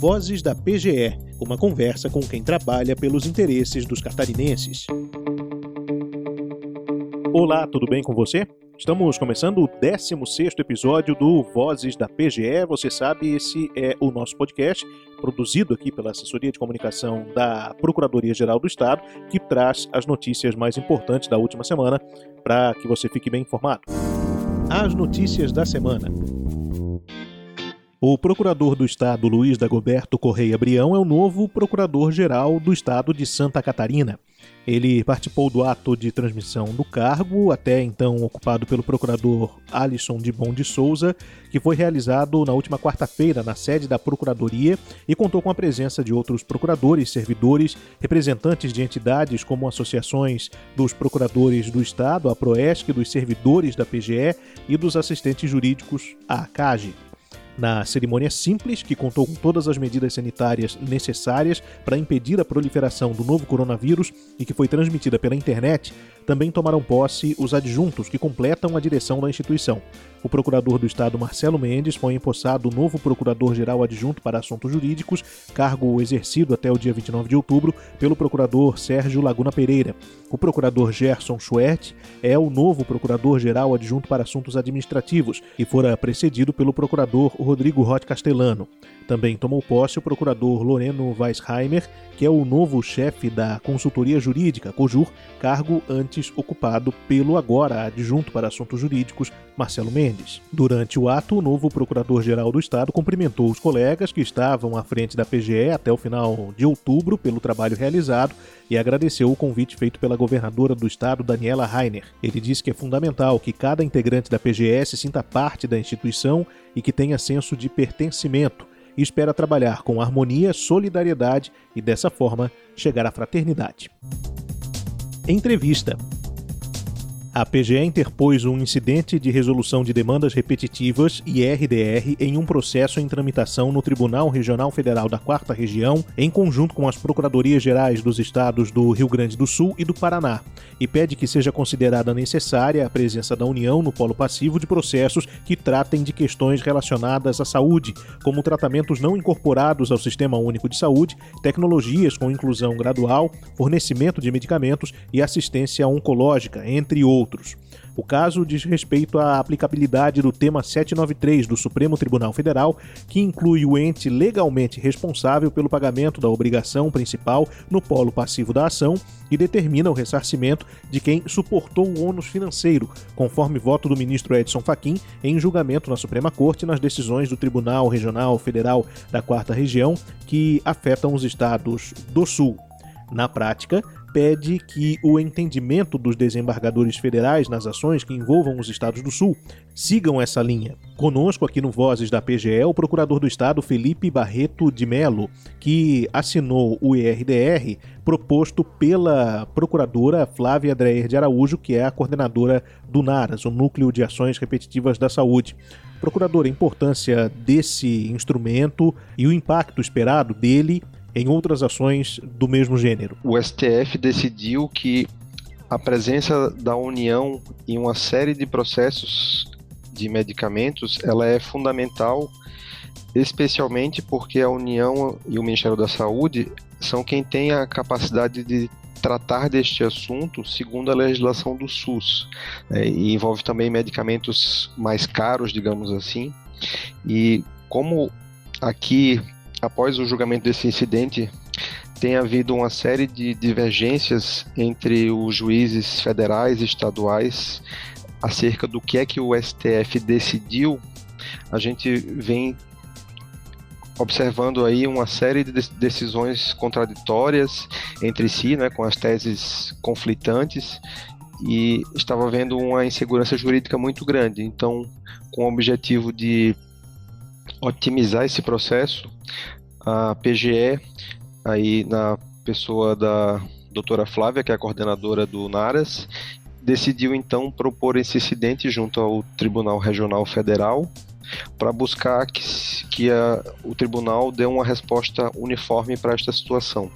Vozes da PGE, uma conversa com quem trabalha pelos interesses dos catarinenses. Olá, tudo bem com você? Estamos começando o 16 episódio do Vozes da PGE. Você sabe, esse é o nosso podcast, produzido aqui pela Assessoria de Comunicação da Procuradoria-Geral do Estado, que traz as notícias mais importantes da última semana para que você fique bem informado. As notícias da semana. O procurador do Estado, Luiz Dagoberto Correia Brião, é o novo procurador-geral do Estado de Santa Catarina. Ele participou do ato de transmissão do cargo, até então ocupado pelo procurador Alisson de Bom de Souza, que foi realizado na última quarta-feira na sede da Procuradoria e contou com a presença de outros procuradores, servidores, representantes de entidades como associações dos procuradores do Estado, a Proesc, dos servidores da PGE e dos assistentes jurídicos, a ACAGE na cerimônia simples, que contou com todas as medidas sanitárias necessárias para impedir a proliferação do novo coronavírus e que foi transmitida pela internet, também tomaram posse os adjuntos que completam a direção da instituição. O procurador do Estado, Marcelo Mendes, foi empossado novo procurador-geral adjunto para assuntos jurídicos, cargo exercido até o dia 29 de outubro pelo procurador Sérgio Laguna Pereira. O procurador Gerson Schwert é o novo procurador-geral adjunto para assuntos administrativos e fora precedido pelo procurador Rodrigo Roth Castellano. Também tomou posse o procurador Loreno Weisheimer, que é o novo chefe da consultoria jurídica, COJUR, cargo antes ocupado pelo agora adjunto para assuntos jurídicos, Marcelo Mendes. Durante o ato, o novo procurador-geral do Estado cumprimentou os colegas que estavam à frente da PGE até o final de outubro pelo trabalho realizado e agradeceu o convite feito pela governadora do estado, Daniela Rainer. Ele disse que é fundamental que cada integrante da PGE se sinta parte da instituição e que tenha senso de pertencimento e espera trabalhar com harmonia, solidariedade e, dessa forma, chegar à fraternidade. Entrevista. A PGE interpôs um incidente de resolução de demandas repetitivas e RDR em um processo em tramitação no Tribunal Regional Federal da Quarta Região, em conjunto com as Procuradorias Gerais dos Estados do Rio Grande do Sul e do Paraná, e pede que seja considerada necessária a presença da União no polo passivo de processos que tratem de questões relacionadas à saúde, como tratamentos não incorporados ao Sistema Único de Saúde, tecnologias com inclusão gradual, fornecimento de medicamentos e assistência oncológica, entre outros outros. O caso diz respeito à aplicabilidade do tema 793 do Supremo Tribunal Federal, que inclui o ente legalmente responsável pelo pagamento da obrigação principal no polo passivo da ação e determina o ressarcimento de quem suportou o ônus financeiro, conforme voto do ministro Edson Fachin em julgamento na Suprema Corte nas decisões do Tribunal Regional Federal da Quarta Região que afetam os estados do Sul. Na prática, pede que o entendimento dos desembargadores federais nas ações que envolvam os estados do Sul sigam essa linha. Conosco aqui no Vozes da PGE, o procurador do estado Felipe Barreto de Melo, que assinou o ERDR proposto pela procuradora Flávia Dreyer de Araújo, que é a coordenadora do NARAS, o Núcleo de Ações Repetitivas da Saúde. Procurador, a importância desse instrumento e o impacto esperado dele em outras ações do mesmo gênero. O STF decidiu que a presença da União em uma série de processos de medicamentos ela é fundamental, especialmente porque a União e o Ministério da Saúde são quem tem a capacidade de tratar deste assunto segundo a legislação do SUS. Né, e envolve também medicamentos mais caros, digamos assim. E como aqui após o julgamento desse incidente, tem havido uma série de divergências entre os juízes federais e estaduais acerca do que é que o STF decidiu. A gente vem observando aí uma série de decisões contraditórias entre si, né, com as teses conflitantes e estava havendo uma insegurança jurídica muito grande. Então, com o objetivo de otimizar esse processo, a PGE, aí na pessoa da doutora Flávia, que é a coordenadora do NARAS, decidiu então propor esse incidente junto ao Tribunal Regional Federal para buscar que, que a, o tribunal dê uma resposta uniforme para esta situação.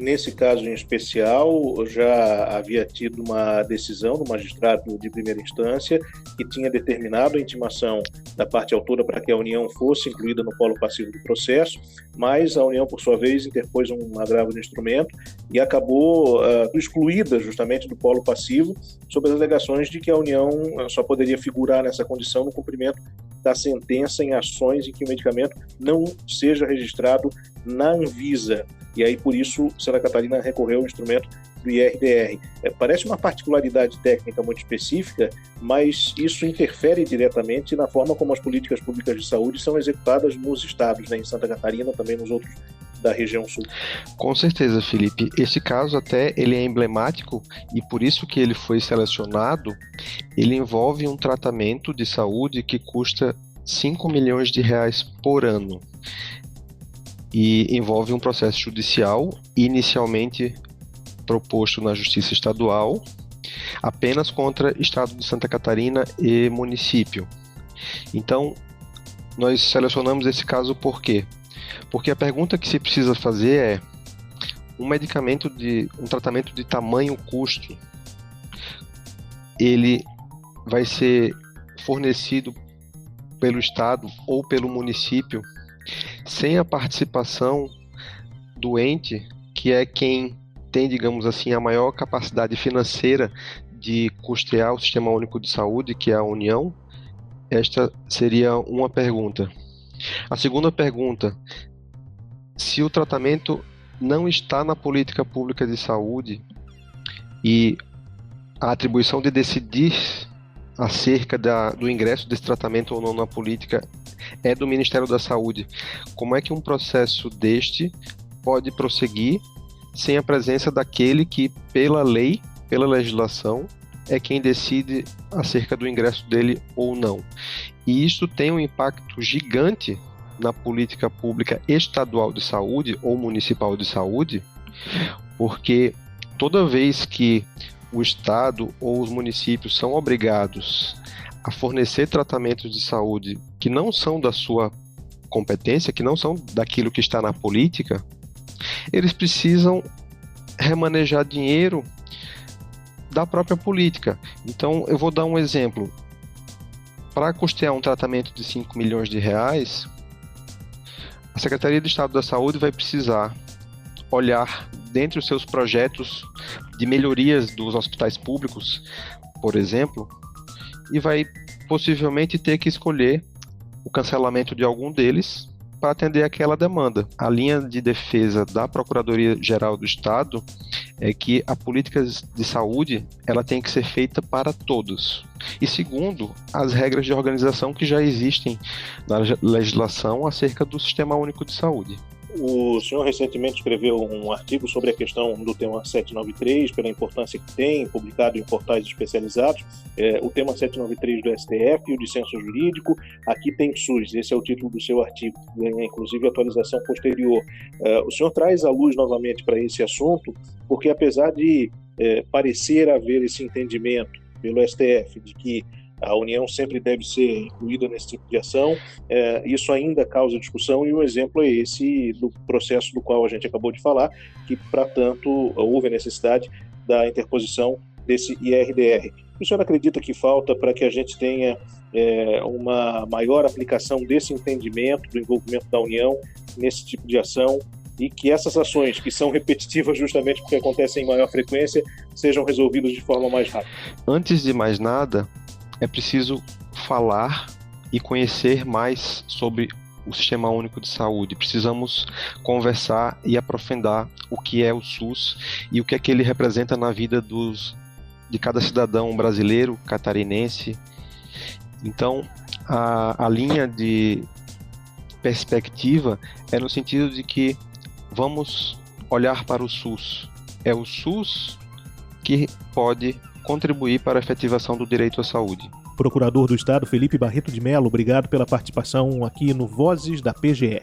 Nesse caso em especial, já havia tido uma decisão do magistrado de primeira instância que tinha determinado a intimação da parte autora para que a União fosse incluída no polo passivo do processo, mas a União, por sua vez, interpôs um agravo de instrumento e acabou uh, excluída justamente do polo passivo sob as alegações de que a União só poderia figurar nessa condição no cumprimento da sentença em ações em que o medicamento não seja registrado na Anvisa. E aí, por isso, Santa Catarina recorreu ao instrumento do IRDR. É, parece uma particularidade técnica muito específica, mas isso interfere diretamente na forma como as políticas públicas de saúde são executadas nos estados, né, em Santa Catarina, também nos outros da região sul. Com certeza, Felipe. Esse caso até ele é emblemático e por isso que ele foi selecionado. Ele envolve um tratamento de saúde que custa 5 milhões de reais por ano e envolve um processo judicial inicialmente proposto na Justiça Estadual apenas contra Estado de Santa Catarina e município. Então, nós selecionamos esse caso por quê? Porque a pergunta que se precisa fazer é um medicamento de um tratamento de tamanho custo ele vai ser fornecido pelo estado ou pelo município sem a participação do ente, que é quem tem, digamos assim, a maior capacidade financeira de custear o Sistema Único de Saúde, que é a União? Esta seria uma pergunta. A segunda pergunta: se o tratamento não está na política pública de saúde e a atribuição de decidir acerca da, do ingresso desse tratamento ou não na política é do Ministério da Saúde. Como é que um processo deste pode prosseguir sem a presença daquele que, pela lei, pela legislação, é quem decide acerca do ingresso dele ou não? E isso tem um impacto gigante na política pública estadual de saúde ou municipal de saúde, porque toda vez que o Estado ou os municípios são obrigados a fornecer tratamentos de saúde que não são da sua competência, que não são daquilo que está na política, eles precisam remanejar dinheiro da própria política. Então, eu vou dar um exemplo. Para custear um tratamento de 5 milhões de reais, a Secretaria de Estado da Saúde vai precisar olhar dentre os seus projetos de melhorias dos hospitais públicos, por exemplo, e vai possivelmente ter que escolher o cancelamento de algum deles para atender aquela demanda. A linha de defesa da Procuradoria-Geral do Estado é que a política de saúde ela tem que ser feita para todos. E segundo, as regras de organização que já existem na legislação acerca do Sistema Único de Saúde. O senhor recentemente escreveu um artigo sobre a questão do tema 793, pela importância que tem, publicado em portais especializados. É, o tema 793 do STF e o dissenso jurídico. Aqui tem SUS, esse é o título do seu artigo, ganha inclusive atualização posterior. É, o senhor traz a luz novamente para esse assunto, porque apesar de é, parecer haver esse entendimento pelo STF de que a União sempre deve ser incluída nesse tipo de ação. É, isso ainda causa discussão e um exemplo é esse do processo do qual a gente acabou de falar, que, para tanto, houve a necessidade da interposição desse IRDR. O senhor acredita que falta para que a gente tenha é, uma maior aplicação desse entendimento do envolvimento da União nesse tipo de ação e que essas ações, que são repetitivas justamente porque acontecem em maior frequência, sejam resolvidas de forma mais rápida? Antes de mais nada, é preciso falar e conhecer mais sobre o Sistema Único de Saúde. Precisamos conversar e aprofundar o que é o SUS e o que é que ele representa na vida dos, de cada cidadão brasileiro, catarinense. Então, a, a linha de perspectiva é no sentido de que vamos olhar para o SUS. É o SUS que pode contribuir para a efetivação do direito à saúde. Procurador do Estado Felipe Barreto de Mello, obrigado pela participação aqui no Vozes da PGE.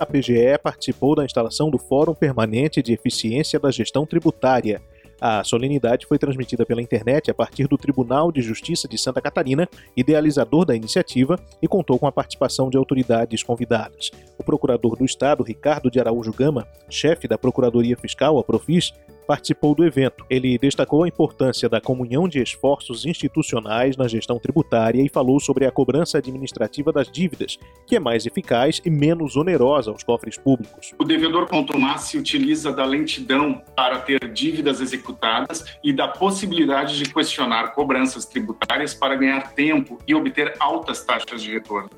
A PGE participou da instalação do Fórum Permanente de Eficiência da Gestão Tributária. A solenidade foi transmitida pela internet a partir do Tribunal de Justiça de Santa Catarina, idealizador da iniciativa, e contou com a participação de autoridades convidadas. O procurador do Estado, Ricardo de Araújo Gama, chefe da Procuradoria Fiscal, a Profis, participou do evento. Ele destacou a importância da comunhão de esforços institucionais na gestão tributária e falou sobre a cobrança administrativa das dívidas, que é mais eficaz e menos onerosa aos cofres públicos. O devedor contumaz se utiliza da lentidão para ter dívidas executadas e da possibilidade de questionar cobranças tributárias para ganhar tempo e obter altas taxas de retorno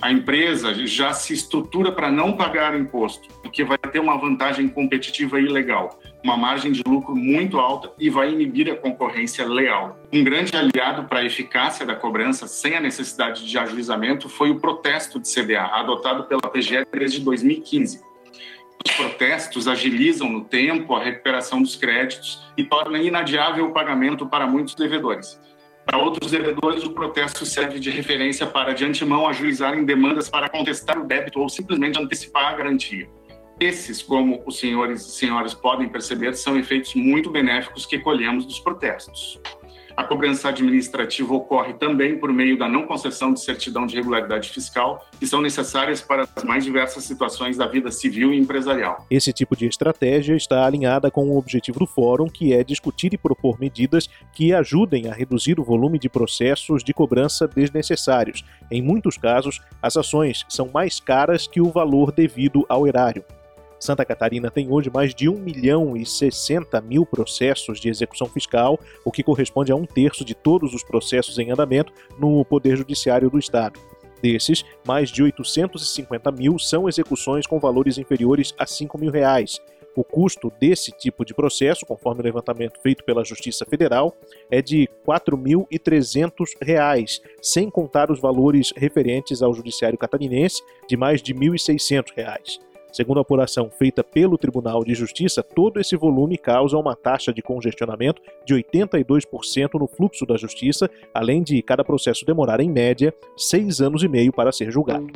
a empresa já se estrutura para não pagar imposto, porque vai ter uma vantagem competitiva ilegal, uma margem de lucro muito alta e vai inibir a concorrência leal. Um grande aliado para a eficácia da cobrança sem a necessidade de ajuizamento foi o protesto de CDA, adotado pela PGE desde 2015. Os protestos agilizam no tempo a recuperação dos créditos e tornam inadiável o pagamento para muitos devedores. Para outros devedores, o protesto serve de referência para, de antemão, ajuizarem demandas para contestar o débito ou simplesmente antecipar a garantia. Esses, como os senhores e senhoras podem perceber, são efeitos muito benéficos que colhemos dos protestos. A cobrança administrativa ocorre também por meio da não concessão de certidão de regularidade fiscal, que são necessárias para as mais diversas situações da vida civil e empresarial. Esse tipo de estratégia está alinhada com o objetivo do Fórum, que é discutir e propor medidas que ajudem a reduzir o volume de processos de cobrança desnecessários. Em muitos casos, as ações são mais caras que o valor devido ao erário. Santa Catarina tem hoje mais de 1 milhão e 60 mil processos de execução fiscal, o que corresponde a um terço de todos os processos em andamento no Poder Judiciário do Estado. Desses, mais de 850 mil são execuções com valores inferiores a 5 mil reais. O custo desse tipo de processo, conforme o levantamento feito pela Justiça Federal, é de R$ 4.300, sem contar os valores referentes ao Judiciário Catarinense, de mais de R$ 1.600. Segundo a apuração feita pelo Tribunal de Justiça, todo esse volume causa uma taxa de congestionamento de 82% no fluxo da justiça, além de cada processo demorar, em média, seis anos e meio para ser julgado.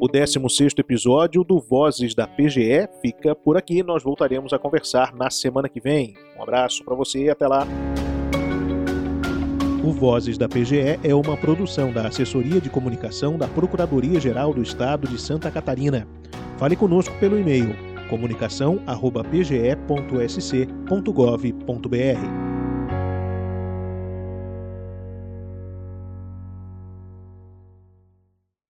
O 16º episódio do Vozes da PGE fica por aqui. Nós voltaremos a conversar na semana que vem. Um abraço para você e até lá. O Vozes da PGE é uma produção da Assessoria de Comunicação da Procuradoria-Geral do Estado de Santa Catarina. Fale conosco pelo e-mail comunicação@pge.sc.gov.br.